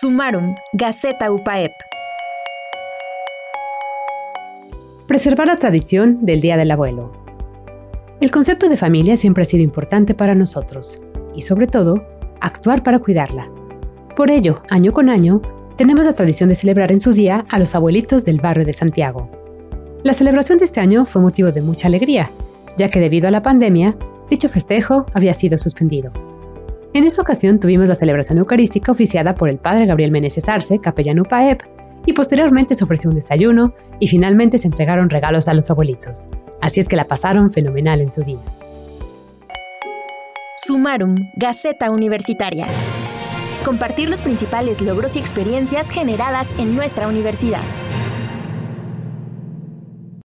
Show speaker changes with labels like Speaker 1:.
Speaker 1: Sumarum, Gaceta UPAEP.
Speaker 2: Preservar la tradición del Día del Abuelo. El concepto de familia siempre ha sido importante para nosotros y sobre todo, actuar para cuidarla. Por ello, año con año, tenemos la tradición de celebrar en su día a los abuelitos del barrio de Santiago. La celebración de este año fue motivo de mucha alegría, ya que debido a la pandemia, dicho festejo había sido suspendido. En esta ocasión tuvimos la celebración eucarística oficiada por el padre Gabriel Meneses Arce, capellán UPAEP, y posteriormente se ofreció un desayuno y finalmente se entregaron regalos a los abuelitos. Así es que la pasaron fenomenal en su día.
Speaker 1: Sumarum, Gaceta Universitaria. Compartir los principales logros y experiencias generadas en nuestra universidad.